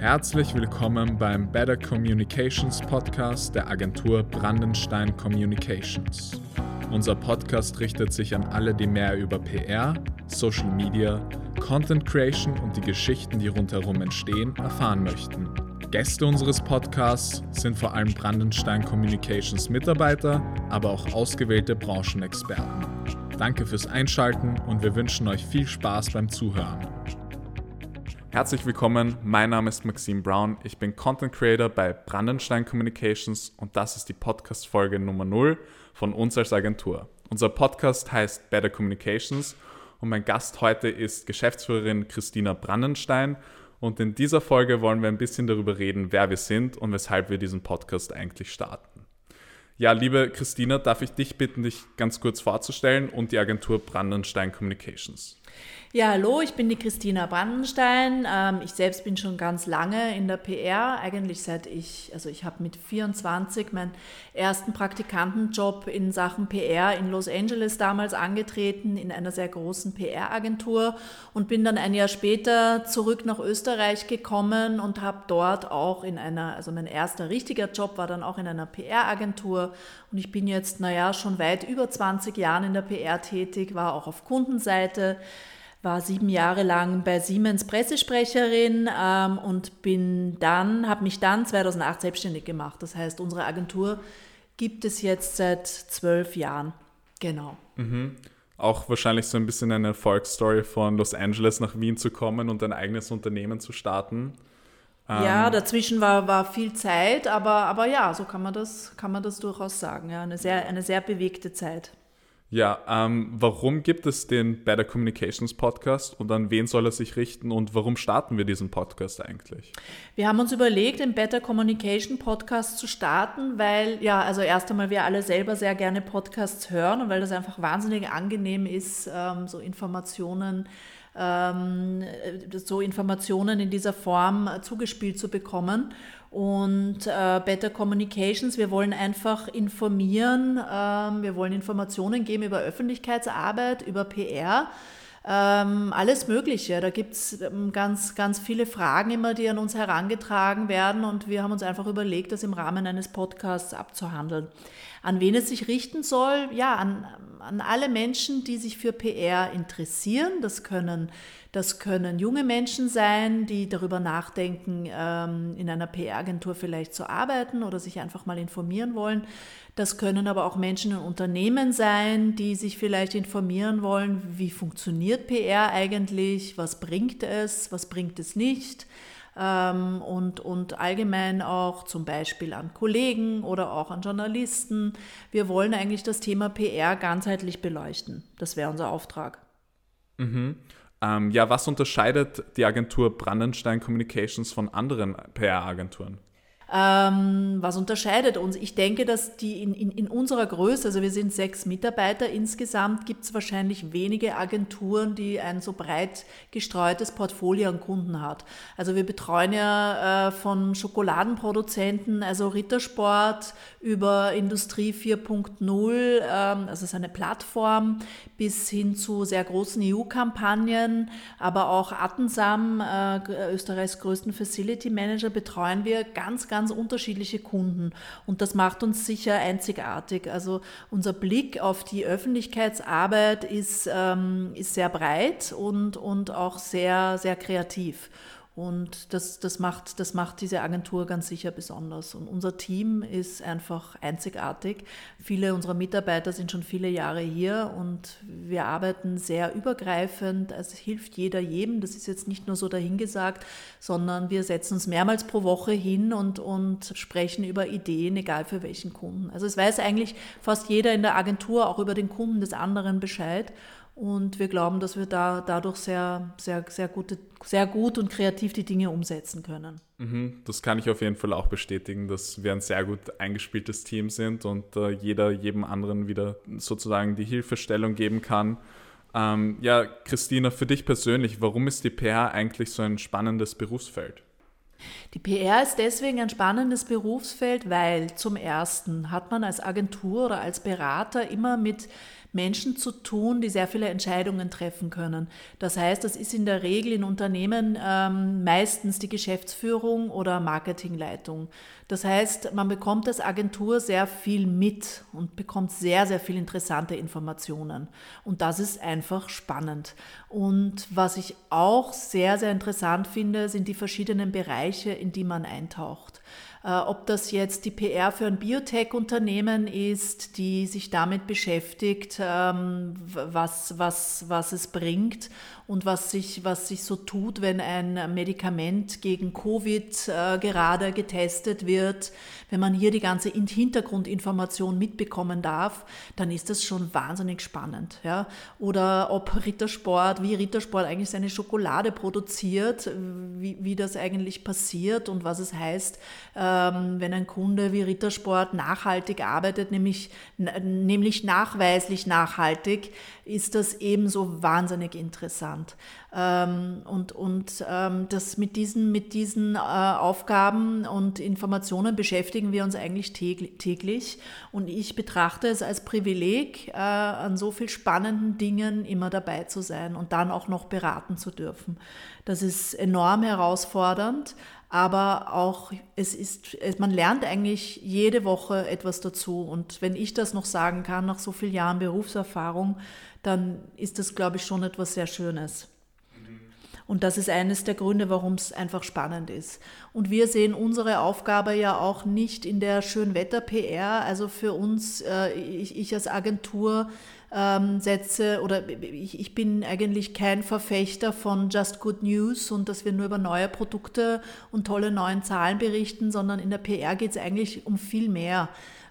Herzlich willkommen beim Better Communications Podcast der Agentur Brandenstein Communications. Unser Podcast richtet sich an alle, die mehr über PR, Social Media, Content Creation und die Geschichten, die rundherum entstehen, erfahren möchten. Gäste unseres Podcasts sind vor allem Brandenstein Communications Mitarbeiter, aber auch ausgewählte Branchenexperten. Danke fürs Einschalten und wir wünschen euch viel Spaß beim Zuhören. Herzlich willkommen, mein Name ist Maxim Brown, ich bin Content Creator bei Brandenstein Communications und das ist die Podcast-Folge Nummer 0 von uns als Agentur. Unser Podcast heißt Better Communications und mein Gast heute ist Geschäftsführerin Christina Brandenstein und in dieser Folge wollen wir ein bisschen darüber reden, wer wir sind und weshalb wir diesen Podcast eigentlich starten. Ja, liebe Christina, darf ich dich bitten, dich ganz kurz vorzustellen und die Agentur Brandenstein Communications. Ja, hallo, ich bin die Christina Brandenstein. Ähm, ich selbst bin schon ganz lange in der PR, eigentlich seit ich, also ich habe mit 24 meinen ersten Praktikantenjob in Sachen PR in Los Angeles damals angetreten, in einer sehr großen PR-Agentur und bin dann ein Jahr später zurück nach Österreich gekommen und habe dort auch in einer, also mein erster richtiger Job war dann auch in einer PR-Agentur und ich bin jetzt, naja, schon weit über 20 Jahren in der PR tätig, war auch auf Kundenseite war sieben Jahre lang bei Siemens Pressesprecherin ähm, und bin dann, habe mich dann 2008 selbstständig gemacht. Das heißt, unsere Agentur gibt es jetzt seit zwölf Jahren. Genau. Mhm. Auch wahrscheinlich so ein bisschen eine Erfolgsstory von Los Angeles nach Wien zu kommen und ein eigenes Unternehmen zu starten. Ja, ähm, dazwischen war, war viel Zeit, aber, aber ja, so kann man das, kann man das durchaus sagen. Ja, eine, sehr, eine sehr bewegte Zeit. Ja, ähm, warum gibt es den Better Communications Podcast und an wen soll er sich richten und warum starten wir diesen Podcast eigentlich? Wir haben uns überlegt, den Better Communication Podcast zu starten, weil ja, also erst einmal wir alle selber sehr gerne Podcasts hören und weil das einfach wahnsinnig angenehm ist, ähm, so Informationen ähm, so Informationen in dieser Form zugespielt zu bekommen. Und äh, Better Communications, wir wollen einfach informieren, ähm, wir wollen Informationen geben über Öffentlichkeitsarbeit, über PR. Ähm, alles Mögliche. Da gibt es ähm, ganz, ganz viele Fragen immer, die an uns herangetragen werden und wir haben uns einfach überlegt, das im Rahmen eines Podcasts abzuhandeln. An wen es sich richten soll? Ja, an, an alle Menschen, die sich für PR interessieren. Das können das können junge Menschen sein, die darüber nachdenken, ähm, in einer PR-Agentur vielleicht zu arbeiten oder sich einfach mal informieren wollen. Das können aber auch Menschen in Unternehmen sein, die sich vielleicht informieren wollen, wie funktioniert PR eigentlich, was bringt es, was bringt es nicht ähm, und, und allgemein auch zum Beispiel an Kollegen oder auch an Journalisten. Wir wollen eigentlich das Thema PR ganzheitlich beleuchten. Das wäre unser Auftrag. Mhm. Ähm, ja, was unterscheidet die Agentur Brandenstein Communications von anderen PR-Agenturen? Ähm, was unterscheidet uns? Ich denke, dass die in, in, in unserer Größe, also wir sind sechs Mitarbeiter insgesamt, gibt es wahrscheinlich wenige Agenturen, die ein so breit gestreutes Portfolio an Kunden hat. Also wir betreuen ja äh, von Schokoladenproduzenten, also Rittersport über Industrie 4.0, ähm, also es ist eine Plattform, bis hin zu sehr großen EU-Kampagnen, aber auch Attensam, äh, Österreichs größten Facility Manager, betreuen wir ganz, ganz ganz unterschiedliche Kunden und das macht uns sicher einzigartig. Also unser Blick auf die Öffentlichkeitsarbeit ist, ähm, ist sehr breit und, und auch sehr, sehr kreativ. Und das, das, macht, das macht diese Agentur ganz sicher besonders. Und unser Team ist einfach einzigartig. Viele unserer Mitarbeiter sind schon viele Jahre hier und wir arbeiten sehr übergreifend. Es hilft jeder jedem. Das ist jetzt nicht nur so dahingesagt, sondern wir setzen uns mehrmals pro Woche hin und, und sprechen über Ideen, egal für welchen Kunden. Also es weiß eigentlich fast jeder in der Agentur auch über den Kunden des anderen Bescheid. Und wir glauben, dass wir da dadurch sehr, sehr, sehr, gute, sehr gut und kreativ die Dinge umsetzen können. Mhm, das kann ich auf jeden Fall auch bestätigen, dass wir ein sehr gut eingespieltes Team sind und äh, jeder jedem anderen wieder sozusagen die Hilfestellung geben kann. Ähm, ja, Christina, für dich persönlich, warum ist die PR eigentlich so ein spannendes Berufsfeld? Die PR ist deswegen ein spannendes Berufsfeld, weil zum Ersten hat man als Agentur oder als Berater immer mit Menschen zu tun, die sehr viele Entscheidungen treffen können. Das heißt, das ist in der Regel in Unternehmen ähm, meistens die Geschäftsführung oder Marketingleitung. Das heißt, man bekommt als Agentur sehr viel mit und bekommt sehr, sehr viel interessante Informationen. Und das ist einfach spannend. Und was ich auch sehr, sehr interessant finde, sind die verschiedenen Bereiche, in die man eintaucht. Äh, ob das jetzt die PR für ein Biotech-Unternehmen ist, die sich damit beschäftigt, ähm, was, was, was es bringt und was sich, was sich so tut, wenn ein Medikament gegen Covid äh, gerade getestet wird. Wenn man hier die ganze Hintergrundinformation mitbekommen darf, dann ist das schon wahnsinnig spannend. Ja? Oder ob Rittersport, wie Rittersport eigentlich seine Schokolade produziert, wie, wie das eigentlich passiert und was es heißt, ähm, wenn ein Kunde wie Rittersport nachhaltig arbeitet, nämlich, nämlich nachweislich nachhaltig, ist das ebenso wahnsinnig interessant. Ähm, und und ähm, das mit diesen, mit diesen äh, Aufgaben und Informationen beschäftigen wir uns eigentlich täglich. Und ich betrachte es als Privileg, äh, an so viel spannenden Dingen immer dabei zu sein und dann auch noch beraten zu dürfen. Das ist enorm herausfordernd, aber auch es ist, man lernt eigentlich jede Woche etwas dazu. Und wenn ich das noch sagen kann, nach so vielen Jahren Berufserfahrung, dann ist das, glaube ich, schon etwas sehr Schönes. Und das ist eines der Gründe, warum es einfach spannend ist. Und wir sehen unsere Aufgabe ja auch nicht in der Schönwetter-PR. Also für uns, äh, ich, ich als Agentur ähm, setze oder ich, ich bin eigentlich kein Verfechter von Just Good News und dass wir nur über neue Produkte und tolle neuen Zahlen berichten, sondern in der PR geht es eigentlich um viel mehr.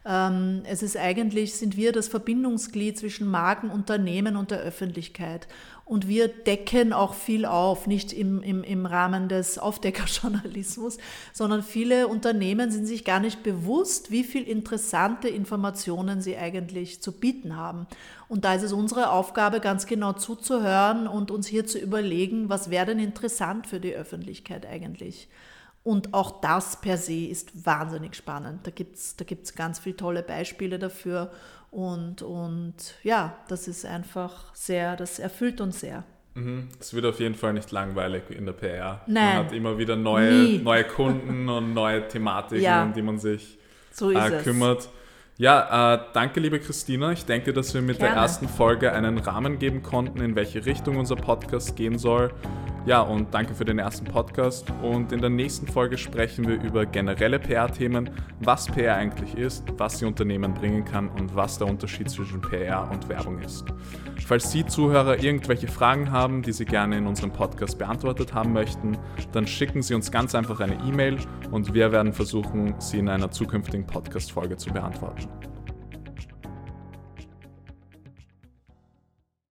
Ähm, es ist eigentlich, sind wir das Verbindungsglied zwischen Marken, Unternehmen und der Öffentlichkeit. Und wir decken auch viel auf, nicht im, im, im Rahmen des Aufdeckerjournalismus, sondern viele Unternehmen sind sich gar nicht bewusst, wie viel interessante Informationen sie eigentlich zu bieten haben. Und da ist es unsere Aufgabe, ganz genau zuzuhören und uns hier zu überlegen, was wäre denn interessant für die Öffentlichkeit eigentlich. Und auch das per se ist wahnsinnig spannend. Da gibt es da gibt's ganz viele tolle Beispiele dafür. Und, und ja, das ist einfach sehr, das erfüllt uns sehr. Mhm. Es wird auf jeden Fall nicht langweilig in der PR. Nein, man hat immer wieder neue, neue Kunden und neue Thematiken, ja, um die man sich so äh, kümmert. Ja, äh, danke liebe Christina. Ich denke, dass wir mit Gerne. der ersten Folge einen Rahmen geben konnten, in welche Richtung unser Podcast gehen soll. Ja, und danke für den ersten Podcast. Und in der nächsten Folge sprechen wir über generelle PR-Themen, was PR eigentlich ist, was sie Unternehmen bringen kann und was der Unterschied zwischen PR und Werbung ist. Falls Sie Zuhörer irgendwelche Fragen haben, die Sie gerne in unserem Podcast beantwortet haben möchten, dann schicken Sie uns ganz einfach eine E-Mail und wir werden versuchen, sie in einer zukünftigen Podcast-Folge zu beantworten.